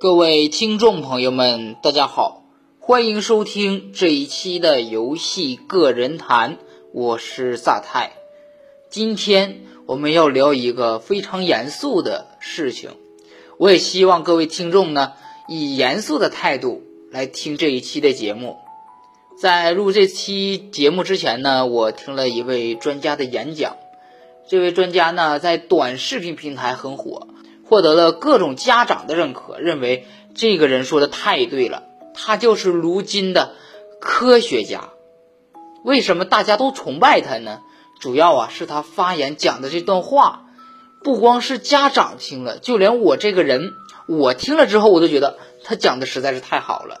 各位听众朋友们，大家好，欢迎收听这一期的游戏个人谈，我是萨泰。今天我们要聊一个非常严肃的事情，我也希望各位听众呢以严肃的态度来听这一期的节目。在录这期节目之前呢，我听了一位专家的演讲。这位专家呢，在短视频平台很火，获得了各种家长的认可，认为这个人说的太对了，他就是如今的科学家。为什么大家都崇拜他呢？主要啊是他发言讲的这段话，不光是家长听了，就连我这个人，我听了之后，我都觉得他讲的实在是太好了。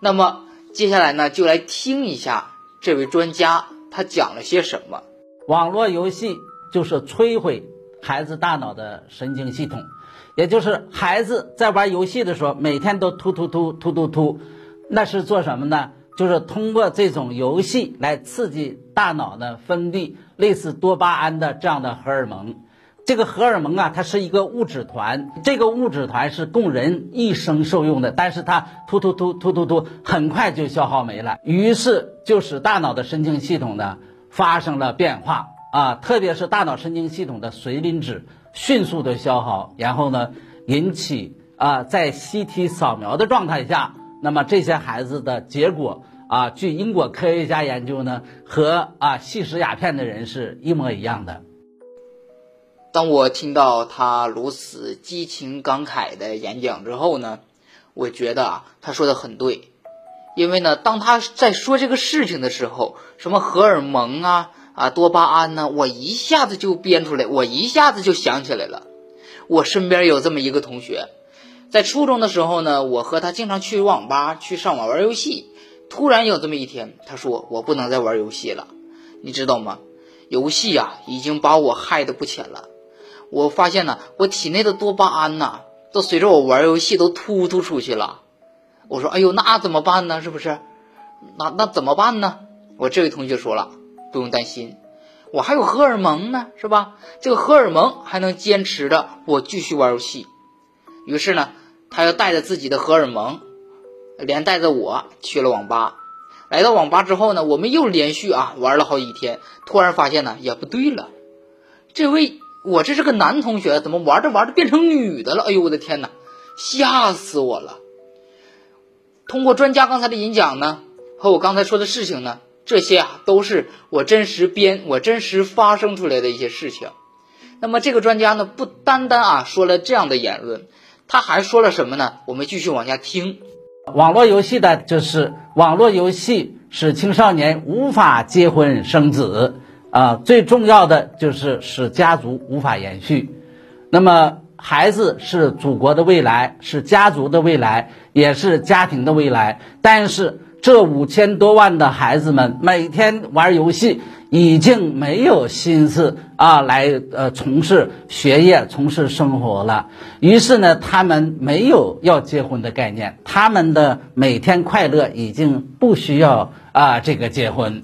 那么接下来呢，就来听一下这位专家他讲了些什么。网络游戏。就是摧毁孩子大脑的神经系统，也就是孩子在玩游戏的时候，每天都突突突突突突，那是做什么呢？就是通过这种游戏来刺激大脑呢分泌类似多巴胺的这样的荷尔蒙。这个荷尔蒙啊，它是一个物质团，这个物质团是供人一生受用的，但是它突突突突突突，很快就消耗没了，于是就使大脑的神经系统呢发生了变化。啊，特别是大脑神经系统的髓磷脂迅速的消耗，然后呢，引起啊，在 CT 扫描的状态下，那么这些孩子的结果啊，据英国科学家研究呢，和啊吸食鸦片的人是一模一样的。当我听到他如此激情感慨的演讲之后呢，我觉得啊，他说的很对，因为呢，当他在说这个事情的时候，什么荷尔蒙啊。啊，多巴胺呢？我一下子就编出来，我一下子就想起来了。我身边有这么一个同学，在初中的时候呢，我和他经常去网吧去上网玩游戏。突然有这么一天，他说我不能再玩游戏了，你知道吗？游戏呀，已经把我害得不浅了。我发现呢，我体内的多巴胺呐，都随着我玩游戏都突突出去了。我说，哎呦，那怎么办呢？是不是？那那怎么办呢？我这位同学说了。不用担心，我还有荷尔蒙呢，是吧？这个荷尔蒙还能坚持着我继续玩游戏。于是呢，他又带着自己的荷尔蒙，连带着我去了网吧。来到网吧之后呢，我们又连续啊玩了好几天。突然发现呢，也不对了，这位我这是个男同学，怎么玩着玩着变成女的了？哎呦我的天哪，吓死我了！通过专家刚才的演讲呢，和我刚才说的事情呢。这些啊，都是我真实编、我真实发生出来的一些事情。那么这个专家呢，不单单啊说了这样的言论，他还说了什么呢？我们继续往下听。网络游戏的就是网络游戏使青少年无法结婚生子啊，最重要的就是使家族无法延续。那么孩子是祖国的未来，是家族的未来，也是家庭的未来，但是。这五千多万的孩子们每天玩游戏，已经没有心思啊来呃从事学业、从事生活了。于是呢，他们没有要结婚的概念，他们的每天快乐已经不需要啊这个结婚。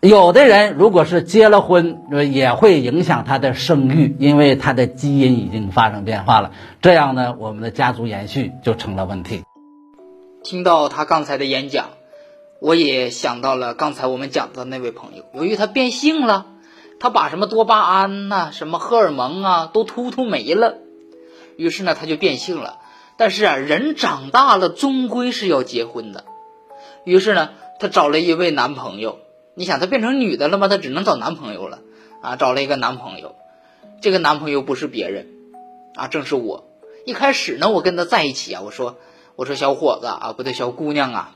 有的人如果是结了婚，也会影响他的生育，因为他的基因已经发生变化了。这样呢，我们的家族延续就成了问题。听到他刚才的演讲。我也想到了刚才我们讲的那位朋友，由于他变性了，他把什么多巴胺呐、什么荷尔蒙啊都突突没了，于是呢他就变性了。但是啊，人长大了终归是要结婚的，于是呢他找了一位男朋友。你想他变成女的了吗？他只能找男朋友了啊，找了一个男朋友。这个男朋友不是别人啊，正是我。一开始呢，我跟他在一起啊，我说我说小伙子啊，不对，小姑娘啊。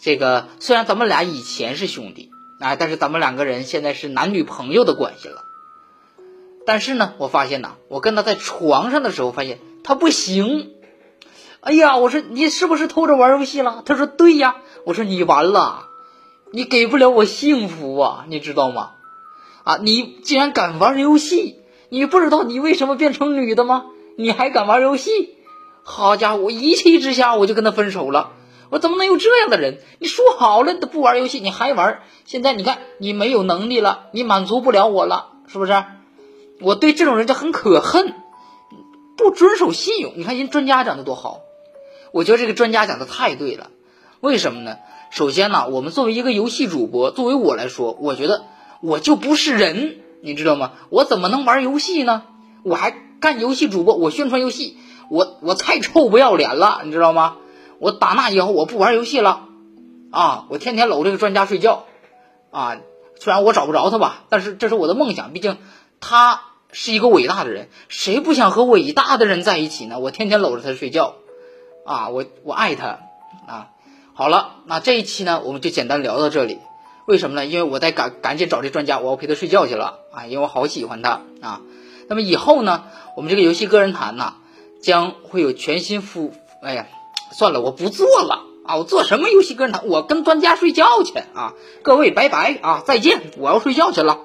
这个虽然咱们俩以前是兄弟啊，但是咱们两个人现在是男女朋友的关系了。但是呢，我发现呐，我跟他在床上的时候，发现他不行。哎呀，我说你是不是偷着玩游戏了？他说对呀。我说你完了，你给不了我幸福啊，你知道吗？啊，你竟然敢玩游戏，你不知道你为什么变成女的吗？你还敢玩游戏？好家伙，我一气之下我就跟他分手了。我怎么能有这样的人？你说好了都不玩游戏，你还玩？现在你看你没有能力了，你满足不了我了，是不是？我对这种人就很可恨，不遵守信用。你看人专家讲的多好，我觉得这个专家讲的太对了。为什么呢？首先呢，我们作为一个游戏主播，作为我来说，我觉得我就不是人，你知道吗？我怎么能玩游戏呢？我还干游戏主播，我宣传游戏，我我太臭不要脸了，你知道吗？我打那以后我不玩游戏了，啊，我天天搂这个专家睡觉，啊，虽然我找不着他吧，但是这是我的梦想，毕竟他是一个伟大的人，谁不想和伟大的人在一起呢？我天天搂着他睡觉，啊，我我爱他，啊，好了，那这一期呢，我们就简单聊到这里。为什么呢？因为我得赶赶紧找这专家，我要陪他睡觉去了啊，因为我好喜欢他啊。那么以后呢，我们这个游戏个人谈呢，将会有全新复，哎呀，算了，我不做了啊！我做什么游戏个人谈？我跟专家睡觉去啊！各位拜拜啊，再见，我要睡觉去了。